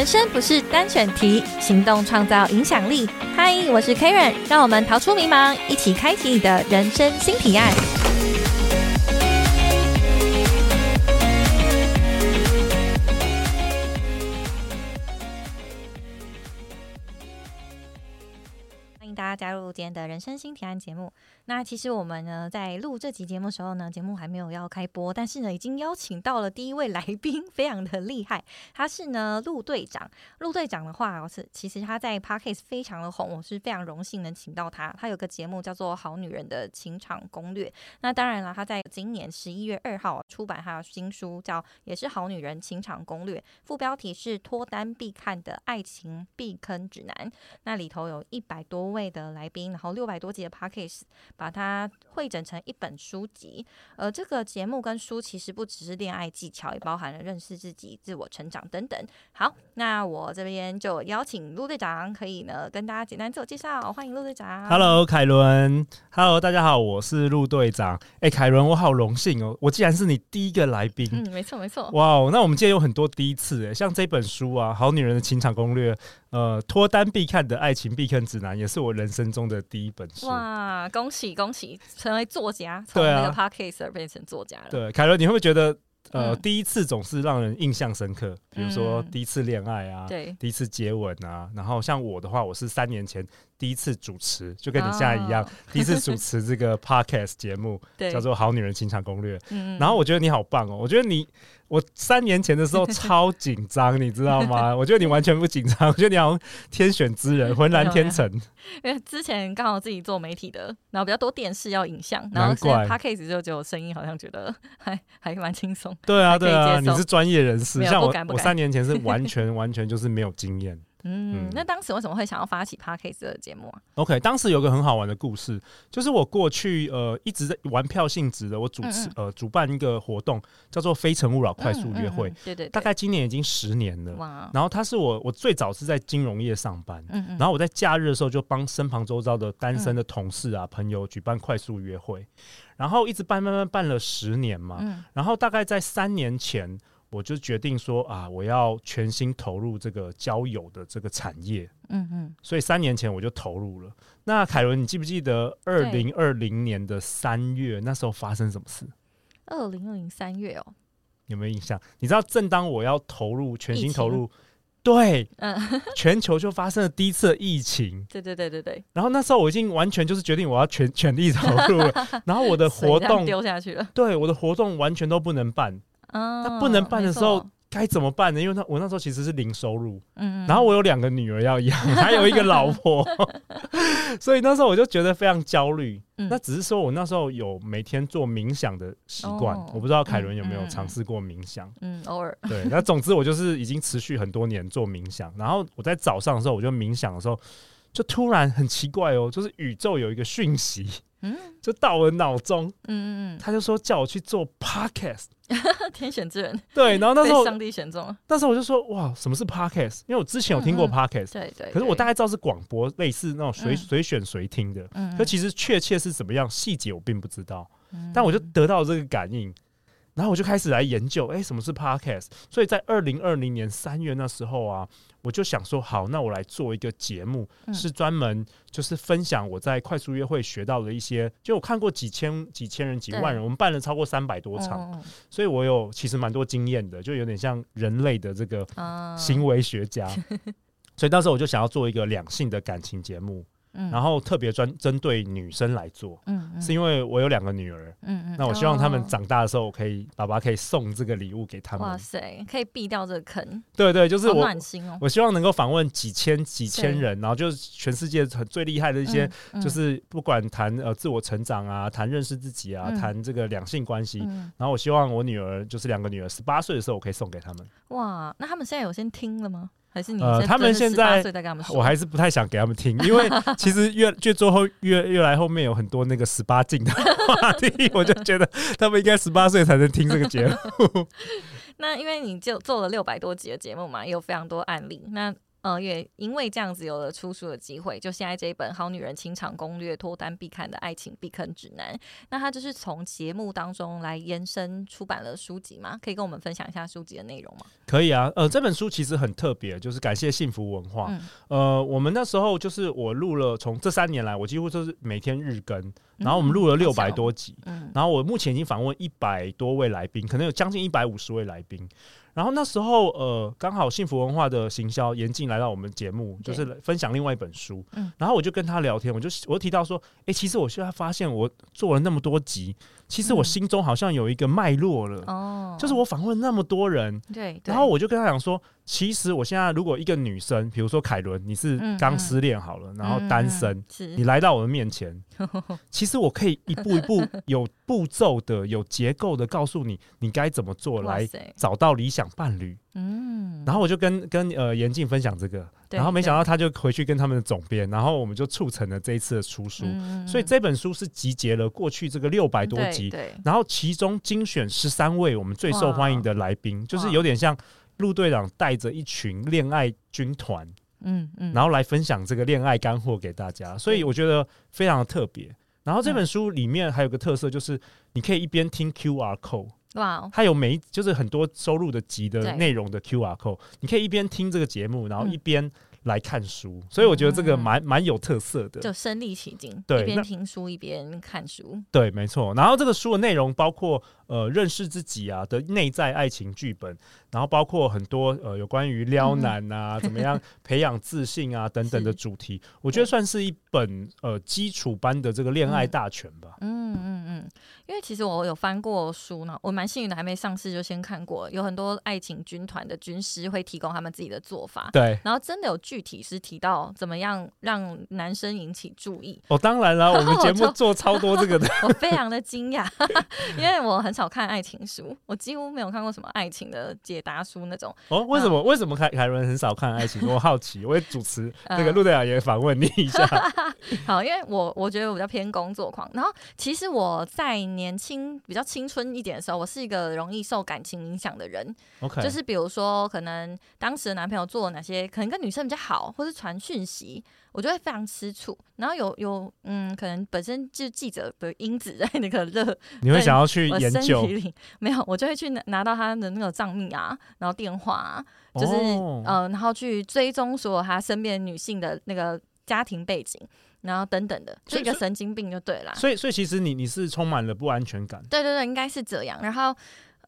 人生不是单选题，行动创造影响力。嗨，我是 Karen，让我们逃出迷茫，一起开启你的人生新提案。今天的人生新提案节目。那其实我们呢，在录这集节目的时候呢，节目还没有要开播，但是呢，已经邀请到了第一位来宾，非常的厉害。他是呢陆队长。陆队长的话，我是其实他在 Parkes 非常的红，我是非常荣幸能请到他。他有个节目叫做《好女人的情场攻略》。那当然了，他在今年十一月二号出版他的新书，叫也是《好女人情场攻略》，副标题是脱单必看的爱情避坑指南。那里头有一百多位的来宾，然后六百多集的 p a c k a g e。把它汇整成一本书籍，呃这个节目跟书其实不只是恋爱技巧，也包含了认识自己、自我成长等等。好，那我这边就邀请陆队长，可以呢跟大家简单自我介绍。欢迎陆队长。Hello，凯伦。Hello，大家好，我是陆队长。哎，凯伦，我好荣幸哦，我既然是你第一个来宾。嗯，没错没错。哇哦，那我们今天有很多第一次哎，像这本书啊，《好女人的情场攻略》。呃，脱单必看的爱情避坑指南，也是我人生中的第一本书。哇，恭喜恭喜，成为作家，从那个 podcast 变成作家了。对，凯伦，你会不会觉得，呃，第一次总是让人印象深刻？比如说第一次恋爱啊，对，第一次接吻啊，然后像我的话，我是三年前。第一次主持就跟你现在一样，第一次主持这个 podcast 节目，叫做《好女人情场攻略》。然后我觉得你好棒哦，我觉得你我三年前的时候 超紧张，你知道吗？我觉得你完全不紧张，我觉得你好像天选之人，浑然天成。因为之前刚好自己做媒体的，然后比较多电视要影像，然后现在 podcast 就只有声音，好像觉得还还蛮轻松。对啊，对啊，你是专业人士，像我，我三年前是完全完全就是没有经验。嗯，那当时为什么会想要发起 Parkes 的节目啊？OK，当时有个很好玩的故事，就是我过去呃一直在玩票性质的，我主持呃主办一个活动，叫做《非诚勿扰快速约会》，对对，大概今年已经十年了。哇！然后他是我我最早是在金融业上班，嗯嗯，然后我在假日的时候就帮身旁周遭的单身的同事啊朋友举办快速约会，然后一直办慢慢办了十年嘛，嗯，然后大概在三年前。我就决定说啊，我要全心投入这个交友的这个产业。嗯嗯，所以三年前我就投入了。那凯伦，你记不记得二零二零年的三月那时候发生什么事？二零二零三月哦，有没有印象？你知道，正当我要投入全心投入，对，嗯，全球就发生了第一次疫情。对对对对对。然后那时候我已经完全就是决定我要全全力投入了。然后我的活动丢下去了。对，我的活动完全都不能办。他不能办的时候该怎么办呢？因为他我那时候其实是零收入，嗯，然后我有两个女儿要养，还有一个老婆，所以那时候我就觉得非常焦虑。那只是说我那时候有每天做冥想的习惯，我不知道凯伦有没有尝试过冥想？嗯，偶尔。对，那总之我就是已经持续很多年做冥想。然后我在早上的时候，我就冥想的时候，就突然很奇怪哦，就是宇宙有一个讯息。嗯，就到我脑中，嗯嗯嗯，他就说叫我去做 podcast，天选之人，对，然后那时候上帝选中，那时候我就说哇，什么是 podcast？因为我之前有听过 podcast，对对，可是我大概知道是广播，类似那种随随选随听的，嗯，可其实确切是怎么样细节我并不知道，但我就得到这个感应。然后我就开始来研究，哎，什么是 podcast？所以在二零二零年三月那时候啊，我就想说，好，那我来做一个节目，是专门就是分享我在快速约会学到的一些。就我看过几千、几千人、几万人，我们办了超过三百多场，所以我有其实蛮多经验的，就有点像人类的这个行为学家。所以当时我就想要做一个两性的感情节目。然后特别专针对女生来做，嗯，是因为我有两个女儿，嗯嗯，那我希望他们长大的时候，我可以爸爸可以送这个礼物给他们。哇塞，可以避掉这个坑。对对，就是我暖心哦。我希望能够访问几千几千人，然后就是全世界很最厉害的一些，就是不管谈呃自我成长啊，谈认识自己啊，谈这个两性关系。然后我希望我女儿就是两个女儿十八岁的时候，我可以送给他们。哇，那他们现在有先听了吗？还是你呃，他们现在我还是不太想给他们听，因为 其实越越最后越越来后面有很多那个十八禁的话题，我就觉得他们应该十八岁才能听这个节目。那因为你就做了六百多集的节目嘛，也有非常多案例。那呃，也因为这样子有了出书的机会，就现在这一本《好女人情场攻略：脱单必看的爱情避坑指南》，那它就是从节目当中来延伸出版了书籍嘛？可以跟我们分享一下书籍的内容吗？可以啊，呃，这本书其实很特别，就是感谢幸福文化。呃，我们那时候就是我录了，从这三年来，我几乎就是每天日更，然后我们录了六百多集，嗯然后我目前已经访问一百多位来宾，可能有将近一百五十位来宾。然后那时候，呃，刚好幸福文化的行销严静来到我们节目，就是分享另外一本书。嗯，然后我就跟他聊天，我就我提到说，哎，其实我现在发现，我做了那么多集，其实我心中好像有一个脉络了。哦，就是我访问那么多人，对。然后我就跟他讲说，其实我现在如果一个女生，比如说凯伦，你是刚失恋好了，然后单身，你来到我的面前，其实我可以一步一步有步骤的、有结构的告诉你，你该怎么做来找到理想。伴侣，嗯，然后我就跟跟呃严静分享这个，然后没想到他就回去跟他们的总编，然后我们就促成了这一次的出书，所以这本书是集结了过去这个六百多集，然后其中精选十三位我们最受欢迎的来宾，就是有点像陆队长带着一群恋爱军团，嗯嗯，然后来分享这个恋爱干货给大家，所以我觉得非常的特别。然后这本书里面还有个特色，就是你可以一边听 QR code。哇，它有每就是很多收录的集的内容的 Q R code，你可以一边听这个节目，然后一边。来看书，所以我觉得这个蛮蛮有特色的，就身临其境，对，一边听书一边看书，对，没错。然后这个书的内容包括呃认识自己啊的内在爱情剧本，然后包括很多呃有关于撩男啊 怎么样培养自信啊等等的主题，我觉得算是一本呃基础班的这个恋爱大全吧。嗯嗯嗯，因为其实我有翻过书呢，我蛮幸运的，还没上市就先看过，有很多爱情军团的军师会提供他们自己的做法，对，然后真的有。具体是提到怎么样让男生引起注意。哦，当然了，我们节目 做超多这个的，我非常的惊讶，因为我很少看爱情书，我几乎没有看过什么爱情的解答书那种。哦，为什么？为什么凯凯伦很少看爱情？我好奇，我也主持 那个陆队长也访问你一下。好，因为我我觉得我比较偏工作狂，然后其实我在年轻比较青春一点的时候，我是一个容易受感情影响的人。OK，就是比如说，可能当时的男朋友做了哪些，可能跟女生比较。好，或是传讯息，我就会非常吃醋。然后有有嗯，可能本身就记者的因子在那个热，你会想要去研究？没有，我就会去拿拿到他的那个账密啊，然后电话，啊，就是呃，然后去追踪所有他身边女性的那个家庭背景，然后等等的，就一个神经病就对了。所以，所以其实你你是充满了不安全感。对对对，应该是这样。然后。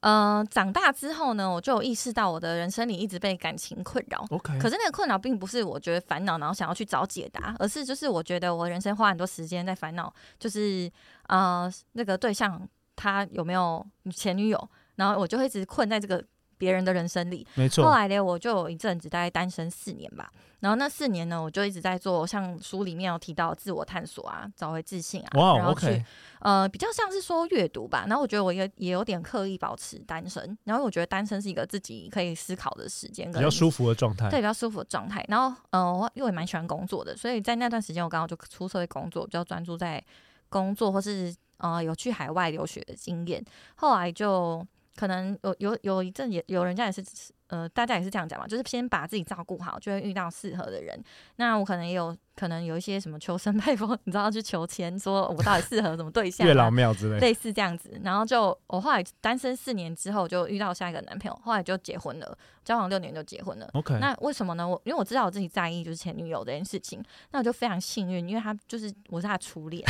嗯，长大之后呢，我就有意识到我的人生里一直被感情困扰。OK，可是那个困扰并不是我觉得烦恼，然后想要去找解答，而是就是我觉得我人生花很多时间在烦恼，就是呃那个对象他有没有前女友，然后我就会一直困在这个。别人的人生里，没错。后来呢，我就有一阵子大概单身四年吧。然后那四年呢，我就一直在做像书里面有提到自我探索啊，找回自信啊。哇，然后去呃，比较像是说阅读吧。然后我觉得我也也有点刻意保持单身。然后我觉得单身是一个自己可以思考的时间，比较舒服的状态。对，比较舒服的状态。然后呃，我因为蛮喜欢工作的，所以在那段时间我刚好就出社会工作，比较专注在工作，或是呃有去海外留学的经验。后来就。可能有有有一阵也有人家也是，呃，大家也是这样讲嘛，就是先把自己照顾好，就会遇到适合的人。那我可能也有。可能有一些什么求神拜佛，你知道去求签，说我到底适合什么对象？月老庙之类，类似这样子。然后就我后来单身四年之后，就遇到下一个男朋友，后来就结婚了，交往六年就结婚了。OK，那为什么呢？我因为我知道我自己在意就是前女友这件事情，那我就非常幸运，因为他就是我是他初恋。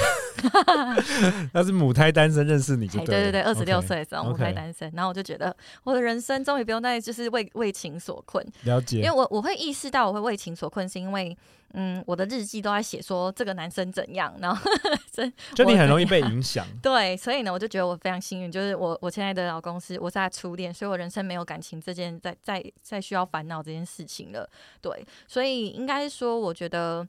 他是母胎单身认识你就，对对对，二十六岁的时候母胎单身，然后我就觉得我的人生终于不用再就是为为情所困。了解，因为我我会意识到我会为情所困，是因为。嗯，我的日记都在写说这个男生怎样，然后 就你很容易被影响。对，所以呢，我就觉得我非常幸运，就是我我现在的老公是我是他初恋，所以我人生没有感情这件在在在需要烦恼这件事情了。对，所以应该说，我觉得，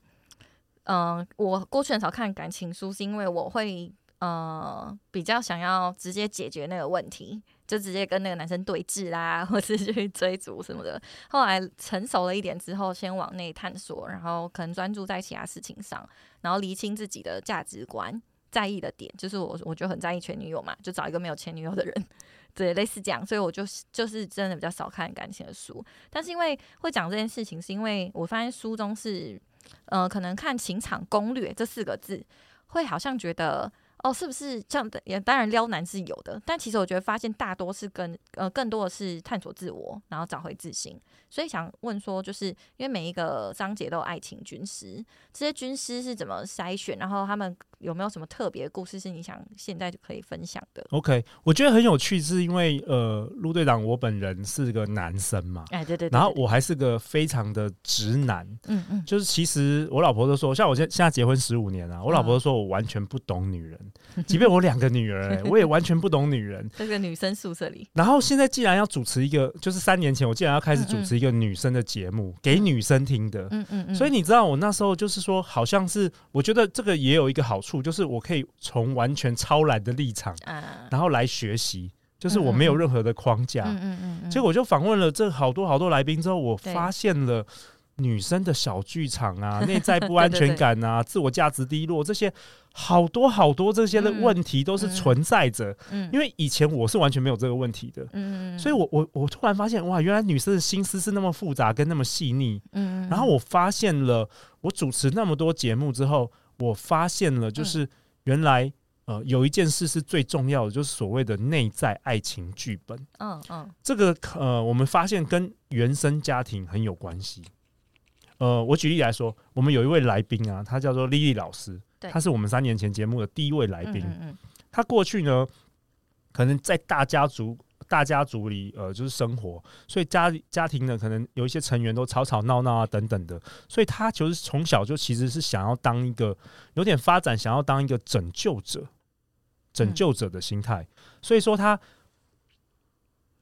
嗯，我过去很少看感情书，是因为我会呃比较想要直接解决那个问题。就直接跟那个男生对峙啦，或是去追逐什么的。后来成熟了一点之后，先往内探索，然后可能专注在其他事情上，然后厘清自己的价值观，在意的点就是我，我就很在意前女友嘛，就找一个没有前女友的人。对，类似这样，所以我就就是真的比较少看感情的书。但是因为会讲这件事情，是因为我发现书中是，呃，可能看情场攻略这四个字，会好像觉得。哦，是不是这样的？也当然撩男是有的，但其实我觉得发现大多是跟呃更多的是探索自我，然后找回自信。所以想问说，就是因为每一个章节都有爱情军师，这些军师是怎么筛选？然后他们有没有什么特别的故事是你想现在就可以分享的？OK，我觉得很有趣，是因为呃，陆队长我本人是个男生嘛，哎对对，然后我还是个非常的直男，嗯嗯，就是其实我老婆都说，像我现现在结婚十五年了，我老婆都说我完全不懂女人。即便我两个女儿，我也完全不懂女人。这个女生宿舍里，然后现在既然要主持一个，就是三年前我竟然要开始主持一个女生的节目，给女生听的，嗯嗯嗯。所以你知道，我那时候就是说，好像是我觉得这个也有一个好处，就是我可以从完全超然的立场，然后来学习，就是我没有任何的框架。嗯嗯嗯。结果我就访问了这好多好多来宾之后，我发现了。女生的小剧场啊，内在不安全感啊，自我价值低落，这些好多好多这些的问题都是存在着。嗯，因为以前我是完全没有这个问题的。嗯所以我我我突然发现，哇，原来女生的心思是那么复杂跟那么细腻。嗯然后我发现了，我主持那么多节目之后，我发现了，就是原来呃有一件事是最重要的，就是所谓的内在爱情剧本。嗯嗯。这个呃，我们发现跟原生家庭很有关系。呃，我举例来说，我们有一位来宾啊，他叫做丽丽老师，他是我们三年前节目的第一位来宾。他过去呢，可能在大家族、大家族里，呃，就是生活，所以家家庭呢，可能有一些成员都吵吵闹闹啊，等等的。所以他就是从小就其实是想要当一个有点发展，想要当一个拯救者、拯救者的心态。所以说他。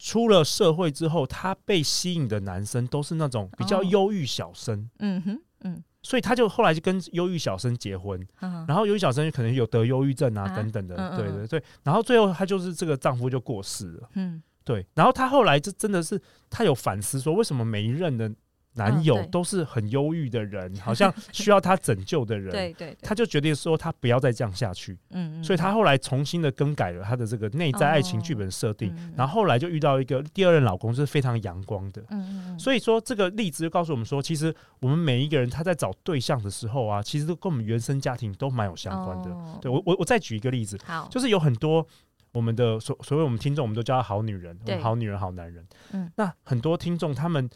出了社会之后，他被吸引的男生都是那种比较忧郁小生，嗯哼，嗯，所以他就后来就跟忧郁小生结婚，然后忧郁小生可能有得忧郁症啊等等的，对对对，然后最后她就是这个丈夫就过世了，嗯，对，然后她后来就真的是她有反思说，为什么每一任的。男友都是很忧郁的人，好像需要他拯救的人。对对，他就决定说他不要再这样下去。嗯嗯，所以他后来重新的更改了他的这个内在爱情剧本设定，然后后来就遇到一个第二任老公是非常阳光的。嗯嗯所以说这个例子就告诉我们说，其实我们每一个人他在找对象的时候啊，其实都跟我们原生家庭都蛮有相关的。对我我我再举一个例子，好，就是有很多我们的所所谓我们听众，我们都叫他好女人，好女人好男人。嗯，那很多听众他们。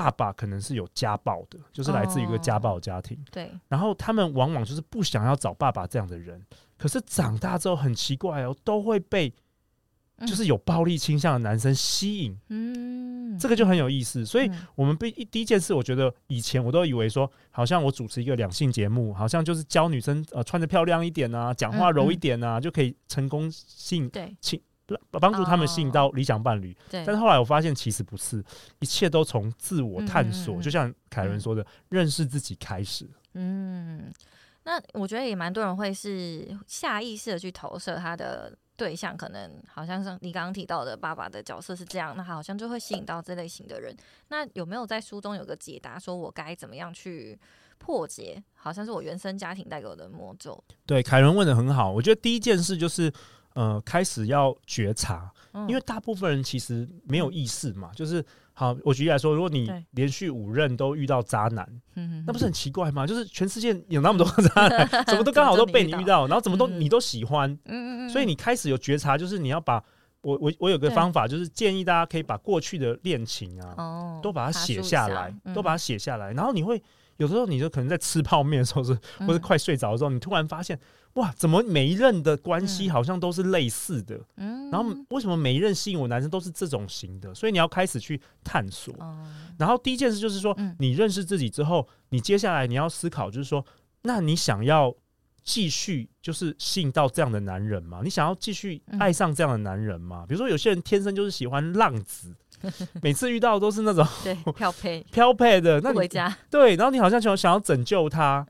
爸爸可能是有家暴的，就是来自于一个家暴家庭。对，然后他们往往就是不想要找爸爸这样的人，可是长大之后很奇怪哦，都会被就是有暴力倾向的男生吸引。嗯，这个就很有意思。所以，我们被第一件事，我觉得以前我都以为说，好像我主持一个两性节目，好像就是教女生呃穿的漂亮一点啊，讲话柔一点啊，就可以成功性对帮助他们吸引到理想伴侣，但是后来我发现其实不是，一切都从自我探索，就像凯伦说的，认识自己开始。嗯，那我觉得也蛮多人会是下意识的去投射他的对象，可能好像是你刚刚提到的爸爸的角色是这样，那好像就会吸引到这类型的人。那有没有在书中有个解答，说我该怎么样去破解？好像是我原生家庭带给我的魔咒。对，凯伦问的很好，我觉得第一件事就是。呃，开始要觉察，因为大部分人其实没有意识嘛。就是好，我举例来说，如果你连续五任都遇到渣男，那不是很奇怪吗？就是全世界有那么多渣男，怎么都刚好都被你遇到，然后怎么都你都喜欢，嗯嗯嗯。所以你开始有觉察，就是你要把我我我有个方法，就是建议大家可以把过去的恋情啊，都把它写下来，都把它写下来，然后你会有时候你就可能在吃泡面的时候是，或者快睡着的时候，你突然发现。哇，怎么每一任的关系好像都是类似的？嗯，然后为什么每一任吸引我男生都是这种型的？所以你要开始去探索。然后第一件事就是说，你认识自己之后，你接下来你要思考，就是说，那你想要继续就是吸引到这样的男人吗？你想要继续爱上这样的男人吗？比如说，有些人天生就是喜欢浪子。每次遇到都是那种 对漂配。漂配的，那你回家。对，然后你好像想想要拯救他，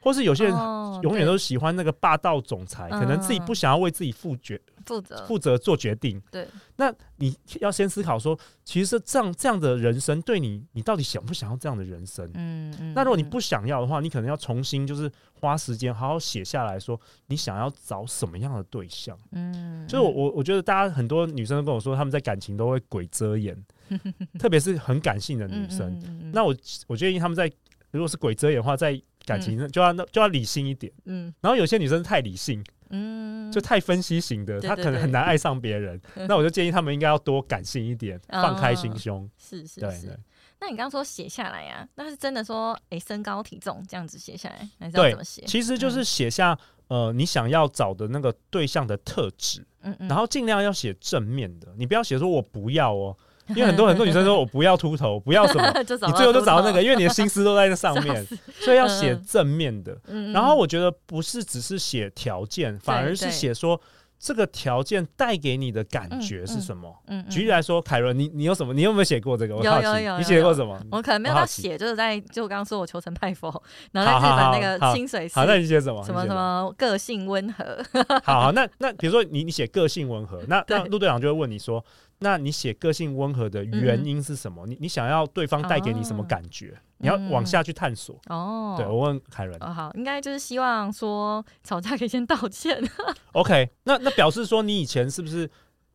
或是有些人永远都喜欢那个霸道总裁，可能自己不想要为自己负决负责负责做决定。对，那你要先思考说，其实这样这样的人生对你，你到底想不想要这样的人生？嗯嗯。那如果你不想要的话，你可能要重新就是花时间好好写下来说，你想要找什么样的对象？嗯，所以我我我觉得大家很多女生都跟我说，他们在感情都会鬼遮眼，特别是很感性的女生。那我我建议他们在如果是鬼遮眼的话，在感情就要就要理性一点。嗯，然后有些女生太理性。嗯，就太分析型的，他可能很难爱上别人。那我就建议他们应该要多感性一点，放开心胸。是是是。那你刚刚说写下来呀？那是真的说，哎，身高体重这样子写下来，还是要怎么写？其实就是写下呃，你想要找的那个对象的特质。嗯嗯。然后尽量要写正面的，你不要写说我不要哦。因为很多很多女生说 我不要秃头，不要什么，你最后都找到那个，因为你的心思都在这上面，所以要写正面的。然后我觉得不是只是写条件，反而是写说。这个条件带给你的感觉是什么？嗯，举例来说，凯伦，你你有什么？你有没有写过这个？有有有，你写过什么？我可能没有到写，就是在就我刚刚说我求神拜佛，然后在日本那个清水寺。好，那你写什么？什么什么个性温和？好好，那那比如说你你写个性温和，那那陆队长就会问你说。那你写个性温和的原因是什么？你你想要对方带给你什么感觉？你要往下去探索。哦，对我问凯伦。哦，好，应该就是希望说吵架可以先道歉。OK，那那表示说你以前是不是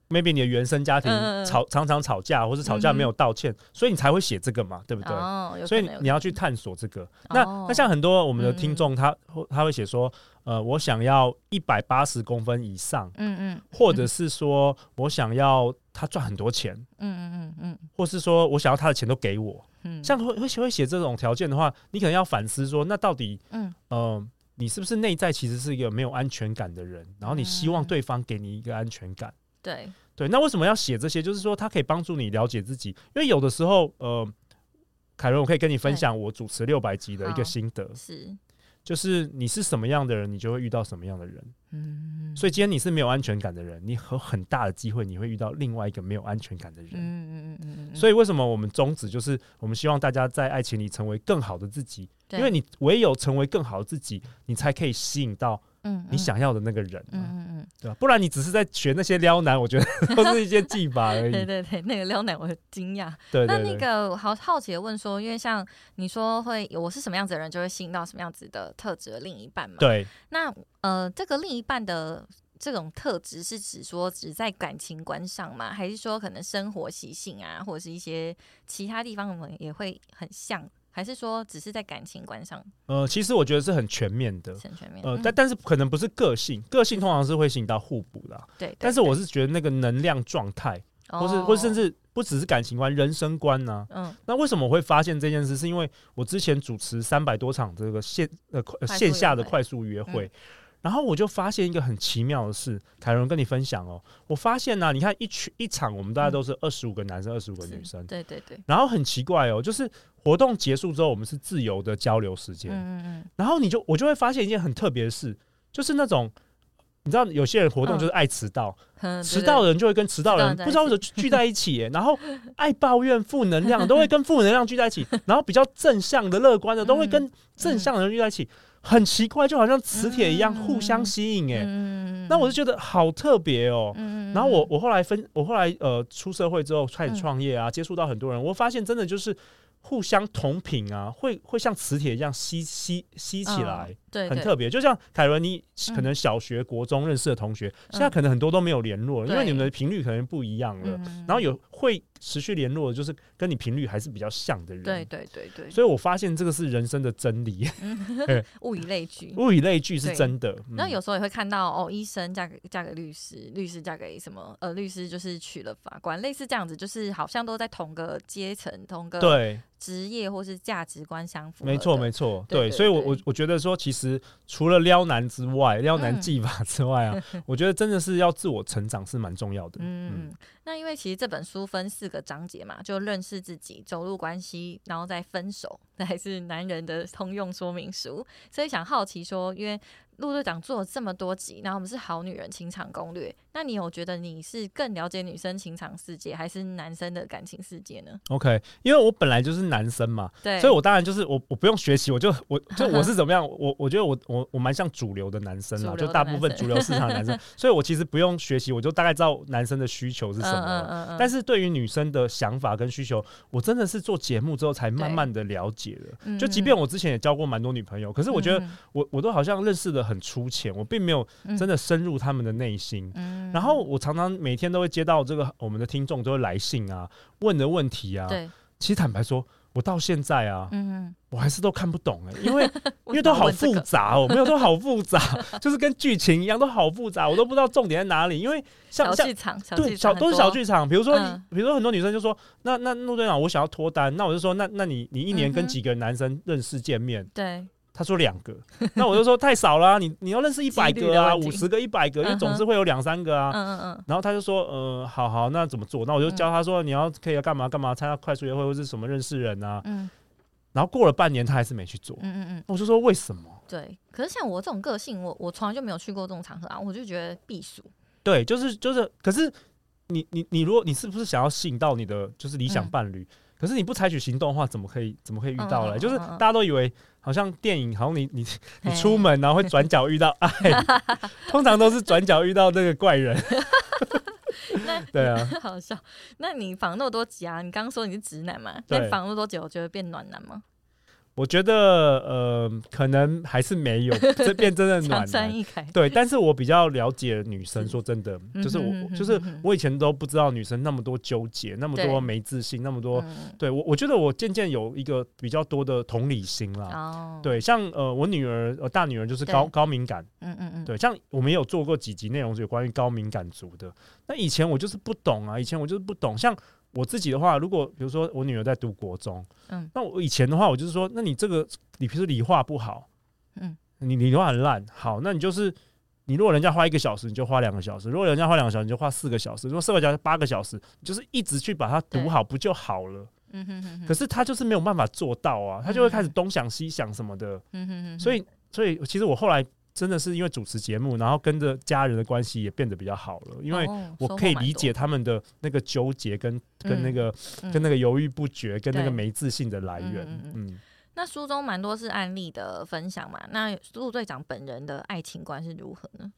maybe 你的原生家庭吵常常吵架，或是吵架没有道歉，所以你才会写这个嘛？对不对？哦，所以你要去探索这个。那那像很多我们的听众，他他会写说。呃，我想要一百八十公分以上，嗯嗯，或者是说我想要他赚很多钱，嗯嗯嗯嗯，或是说我想要他的钱都给我，嗯，像会会会写这种条件的话，你可能要反思说，那到底，嗯呃，你是不是内在其实是一个没有安全感的人？然后你希望对方给你一个安全感，对对，那为什么要写这些？就是说，它可以帮助你了解自己，因为有的时候，呃，凯伦，我可以跟你分享我主持六百集的一个心得，是。就是你是什么样的人，你就会遇到什么样的人。嗯，所以今天你是没有安全感的人，你有很大的机会你会遇到另外一个没有安全感的人。嗯嗯嗯嗯。所以为什么我们宗旨就是我们希望大家在爱情里成为更好的自己？因为你唯有成为更好的自己，你才可以吸引到。嗯，你想要的那个人，嗯嗯嗯，对吧？不然你只是在学那些撩男，我觉得 都是一些技法而已。对对对，那个撩男我很惊讶。对，那那个好好奇的问说，因为像你说会我是什么样子的人，就会吸引到什么样子的特质的另一半嘛？对。那呃，这个另一半的这种特质是指说只在感情观上吗？还是说可能生活习性啊，或者是一些其他地方我们也会很像？还是说只是在感情观上？呃，其实我觉得是很全面的，很全面。呃，但但是可能不是个性，个性通常是会吸引到互补的。对。但是我是觉得那个能量状态，或是或甚至不只是感情观、人生观呢？嗯。那为什么我会发现这件事？是因为我之前主持三百多场这个线呃线下的快速约会。然后我就发现一个很奇妙的事，凯伦跟你分享哦。我发现呢，你看一群一场，我们大家都是二十五个男生，二十五个女生。对对对。然后很奇怪哦，就是活动结束之后，我们是自由的交流时间。嗯嗯嗯。然后你就我就会发现一件很特别的事，就是那种你知道，有些人活动就是爱迟到，迟到的人就会跟迟到人不知道为什么聚在一起，然后爱抱怨、负能量都会跟负能量聚在一起，然后比较正向的、乐观的都会跟正向的人聚在一起。很奇怪，就好像磁铁一样互相吸引哎，那我就觉得好特别哦。然后我我后来分，我后来呃出社会之后开始创业啊，接触到很多人，我发现真的就是互相同频啊，会会像磁铁一样吸吸吸起来，对，很特别。就像凯伦，你可能小学、国中认识的同学，现在可能很多都没有联络，因为你们的频率可能不一样了。然后有会。持续联络的就是跟你频率还是比较像的人，对对对对，所以我发现这个是人生的真理，物以类聚，物以类聚是真的。那有时候也会看到哦，医生嫁给嫁给律师，律师嫁给什么？呃，律师就是娶了法官，类似这样子，就是好像都在同个阶层、同个对职业或是价值观相符。没错没错，对，所以我我我觉得说，其实除了撩男之外，撩男技法之外啊，我觉得真的是要自我成长是蛮重要的。嗯。那因为其实这本书分四个章节嘛，就认识自己、走入关系，然后再分手，这还是男人的通用说明书。所以想好奇说，因为陆队长做了这么多集，然后我们是好女人情场攻略，那那你有觉得你是更了解女生情场世界，还是男生的感情世界呢？OK，因为我本来就是男生嘛，对，所以我当然就是我我不用学习，我就我就我是怎么样，我我觉得我我我蛮像主流的男生啦，就大部分主流市场的男生，所以我其实不用学习，我就大概知道男生的需求是什么。但是对于女生的想法跟需求，我真的是做节目之后才慢慢的了解的。就即便我之前也交过蛮多女朋友，可是我觉得我我都好像认识的很粗浅，我并没有真的深入他们的内心。然后我常常每天都会接到这个我们的听众都会来信啊，问的问题啊。对，其实坦白说，我到现在啊，嗯，我还是都看不懂哎，因为因为都好复杂哦，没有都好复杂，就是跟剧情一样都好复杂，我都不知道重点在哪里。因为像小剧场，对，小都是小剧场。比如说，比如说很多女生就说，那那陆队长，我想要脱单，那我就说，那那你你一年跟几个男生认识见面？对。他说两个，那我就说太少了，你你要认识一百个啊，五十个、一百个，因为总是会有两三个啊。嗯嗯嗯。然后他就说，呃，好好，那怎么做？那我就教他说，你要可以要干嘛干嘛，参加快速约会或是什么认识人啊。嗯。然后过了半年，他还是没去做。嗯嗯嗯。我就说为什么？对，可是像我这种个性，我我从来就没有去过这种场合啊，我就觉得避暑。对，就是就是，可是你你你，如果你是不是想要吸引到你的就是理想伴侣？可是你不采取行动的话，怎么可以怎么可以遇到呢？就是大家都以为好像电影，好像你你 你出门然后会转角遇到爱，通常都是转角遇到那个怪人。对啊，好笑。那你防那么多集啊？你刚刚说你是直男嘛？那防那么多集，我，觉得变暖男吗？我觉得呃，可能还是没有 这变真的暖男。对，但是我比较了解女生。说真的，就是我，就是我以前都不知道女生那么多纠结，那么多没自信，那么多。对我，我觉得我渐渐有一个比较多的同理心啦。哦。对，像呃，我女儿，呃，大女儿就是高高敏感。嗯嗯嗯。对，像我们有做过几集内容是有关于高敏感族的。那以前我就是不懂啊，以前我就是不懂，像。我自己的话，如果比如说我女儿在读国中，嗯，那我以前的话，我就是说，那你这个你比如说理化不好，嗯，你理化很烂，好，那你就是你如果人家花一个小时，你就花两个小时；如果人家花两个小时，你就花四个小时；如果四个小时八个小时，就是一直去把它读好，不就好了？嗯哼哼。可是他就是没有办法做到啊，他就会开始东想西想什么的。嗯哼哼。所以，所以其实我后来。真的是因为主持节目，然后跟着家人的关系也变得比较好了。因为我可以理解他们的那个纠结，跟跟那个跟那个犹豫不决，跟那个没自信的来源。嗯，那书中蛮多是案例的分享嘛。那陆队长本人的爱情观是如何呢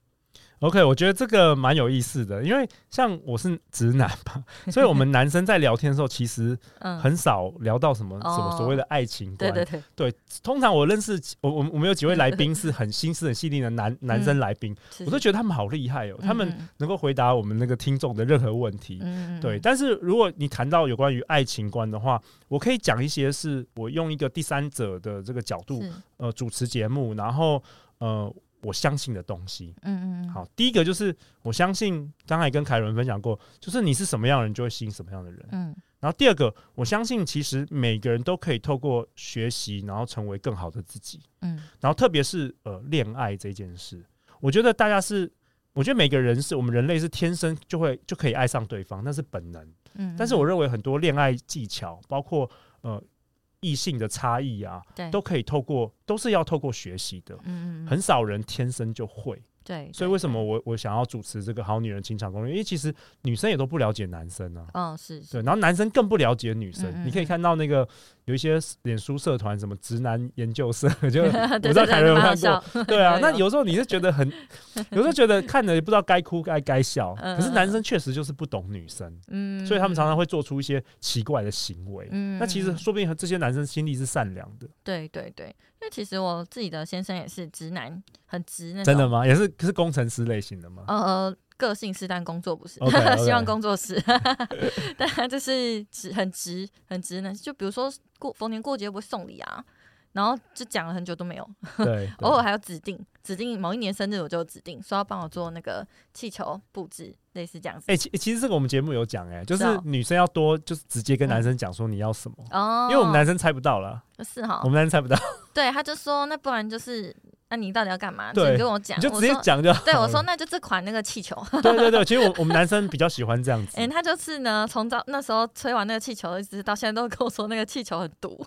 ？OK，我觉得这个蛮有意思的，因为像我是直男嘛，所以我们男生在聊天的时候，其实很少聊到什么什么所谓的爱情观。对对对，对，通常我认识我我我们有几位来宾是很心思很细腻的男男生来宾，我都觉得他们好厉害哦，他们能够回答我们那个听众的任何问题。对，但是如果你谈到有关于爱情观的话，我可以讲一些是我用一个第三者的这个角度呃主持节目，然后呃。我相信的东西，嗯嗯好，第一个就是我相信，刚才跟凯伦分享过，就是你是什么样的人，就会吸引什么样的人，嗯。然后第二个，我相信其实每个人都可以透过学习，然后成为更好的自己，嗯。然后特别是呃恋爱这件事，我觉得大家是，我觉得每个人是我们人类是天生就会就可以爱上对方，那是本能，嗯。但是我认为很多恋爱技巧，包括呃。异性的差异啊，都可以透过，都是要透过学习的。嗯嗯，很少人天生就会。对，所以为什么我我想要主持这个好女人情场攻略？因为其实女生也都不了解男生啊。嗯，是。对，然后男生更不了解女生。你可以看到那个有一些脸书社团，什么直男研究社，就 我不知道凯伦有看过。对啊，那有时候你是觉得很，有时候觉得看着也不知道该哭该该笑。可是男生确实就是不懂女生，嗯，所以他们常常会做出一些奇怪的行为。嗯，那其实说不定这些男生心里是善良的。对对对。因为其实我自己的先生也是直男，很直那真的吗？也是是工程师类型的吗？呃，个性是，但工作不是。希望工作是，但他就是直，很直，很直呢。就比如说过逢年过节不会送礼啊。然后就讲了很久都没有，对，偶尔还要指定指定某一年生日我就指定说要帮我做那个气球布置，类似这样子。哎，其其实这个我们节目有讲，哎，就是女生要多就是直接跟男生讲说你要什么哦，因为我们男生猜不到了，是哈，我们男生猜不到。对，他就说那不然就是那你到底要干嘛？对你跟我讲，你就直接讲就好。对我说，那就这款那个气球。对对对，其实我我们男生比较喜欢这样子。哎，他就是呢，从早那时候吹完那个气球，一直到现在都跟我说那个气球很毒。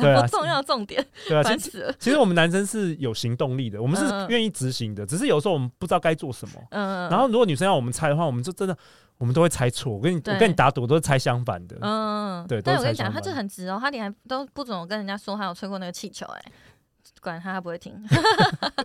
对啊，重要重点。对啊，烦死了其实我们男生是有行动力的，我们是愿意执行的，只是有时候我们不知道该做什么。嗯。然后如果女生要我们猜的话，我们就真的我们都会猜错。我跟你我跟你打赌，都是猜相反的。嗯。对。但我跟你讲，他就很直哦，他连都不准我跟人家说他有吹过那个气球，哎。管他，他不会听。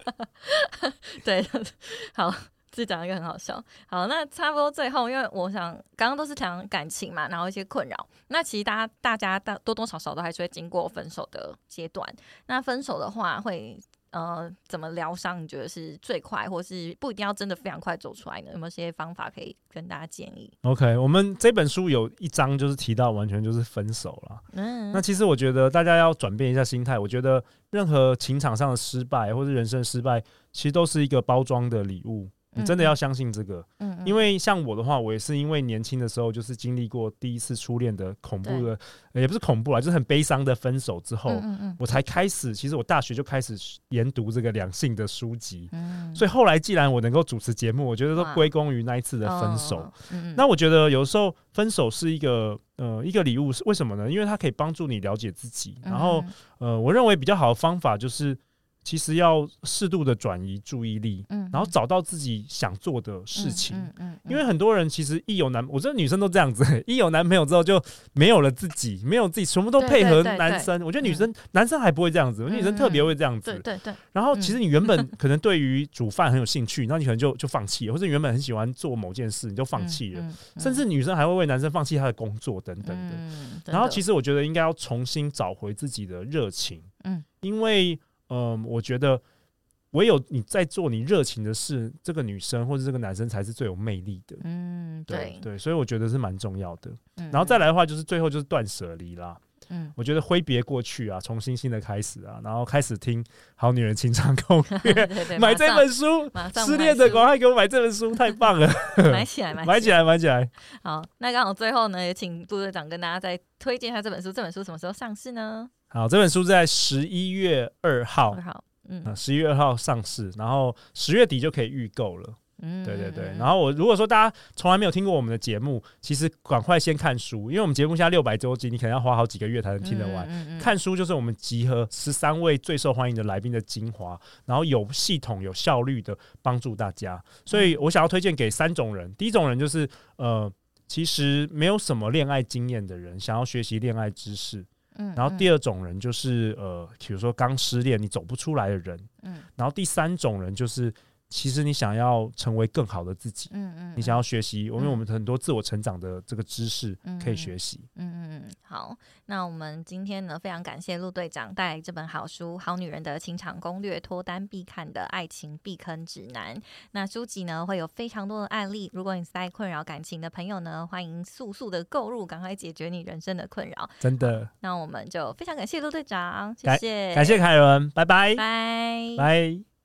对，好，自己讲一个很好笑。好，那差不多最后，因为我想刚刚都是讲感情嘛，然后一些困扰。那其实大家大家大多多少少都还是会经过分手的阶段。那分手的话会。呃，怎么疗伤？你觉得是最快，或是不一定要真的非常快走出来呢？有没有些方法可以跟大家建议？OK，我们这本书有一章就是提到，完全就是分手了。嗯，那其实我觉得大家要转变一下心态。我觉得任何情场上的失败，或是人生失败，其实都是一个包装的礼物。你真的要相信这个，嗯，因为像我的话，我也是因为年轻的时候就是经历过第一次初恋的恐怖的，也不是恐怖啊，就是很悲伤的分手之后，嗯嗯，我才开始，其实我大学就开始研读这个两性的书籍，嗯，所以后来既然我能够主持节目，我觉得都归功于那一次的分手，嗯，那我觉得有时候分手是一个呃一个礼物，是为什么呢？因为它可以帮助你了解自己，然后呃，我认为比较好的方法就是。其实要适度的转移注意力，嗯，然后找到自己想做的事情，嗯嗯，因为很多人其实一有男，我觉得女生都这样子，一有男朋友之后就没有了自己，没有自己，什么都配合男生。我觉得女生、男生还不会这样子，女生特别会这样子，对对对。然后其实你原本可能对于煮饭很有兴趣，那你可能就就放弃了，或者原本很喜欢做某件事，你就放弃了，甚至女生还会为男生放弃他的工作等等的。然后其实我觉得应该要重新找回自己的热情，嗯，因为。嗯，我觉得唯有你在做你热情的事，这个女生或者这个男生才是最有魅力的。嗯，对对，所以我觉得是蛮重要的。然后再来的话，就是最后就是断舍离啦。嗯，我觉得挥别过去啊，重新新的开始啊，然后开始听《好女人情场攻略》，买这本书，失恋的赶快给我买这本书，太棒了！买起来，买 起来，买起来。好，那刚好最后呢，也请杜队长跟大家再推荐一下这本书。这本书什么时候上市呢？好，这本书在十一月二号，嗯，十一月二号上市，然后十月底就可以预购了。嗯，对对对。然后我如果说大家从来没有听过我们的节目，其实赶快先看书，因为我们节目现在六百周集，你可能要花好几个月才能听得完。看书就是我们集合十三位最受欢迎的来宾的精华，然后有系统、有效率的帮助大家。所以我想要推荐给三种人，第一种人就是呃，其实没有什么恋爱经验的人，想要学习恋爱知识。然后第二种人就是呃，比如说刚失恋你走不出来的人，嗯，然后第三种人就是。其实你想要成为更好的自己，嗯嗯，你想要学习，因为我们很多自我成长的这个知识可以学习，嗯嗯嗯。好，那我们今天呢，非常感谢陆队长带来这本好书《好女人的情场攻略》，脱单必看的爱情避坑指南。那书籍呢会有非常多的案例，如果你在困扰感情的朋友呢，欢迎速速的购入，赶快解决你人生的困扰。真的。那我们就非常感谢陆队长，谢谢，感谢凯伦，拜拜，拜拜。